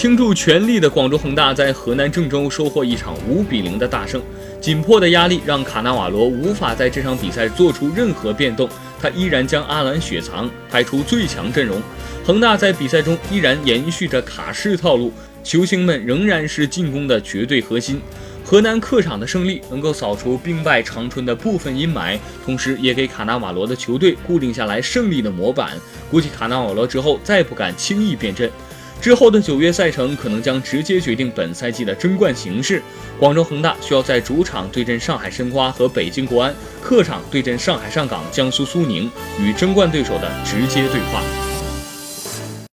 倾注全力的广州恒大在河南郑州收获一场五比零的大胜。紧迫的压力让卡纳瓦罗无法在这场比赛做出任何变动，他依然将阿兰雪藏，派出最强阵容。恒大在比赛中依然延续着卡式套路，球星们仍然是进攻的绝对核心。河南客场的胜利能够扫除兵败长春的部分阴霾，同时也给卡纳瓦罗的球队固定下来胜利的模板。估计卡纳瓦罗之后再不敢轻易变阵。之后的九月赛程可能将直接决定本赛季的争冠形势。广州恒大需要在主场对阵上海申花和北京国安，客场对阵上海上港、江苏苏宁，与争冠对手的直接对话。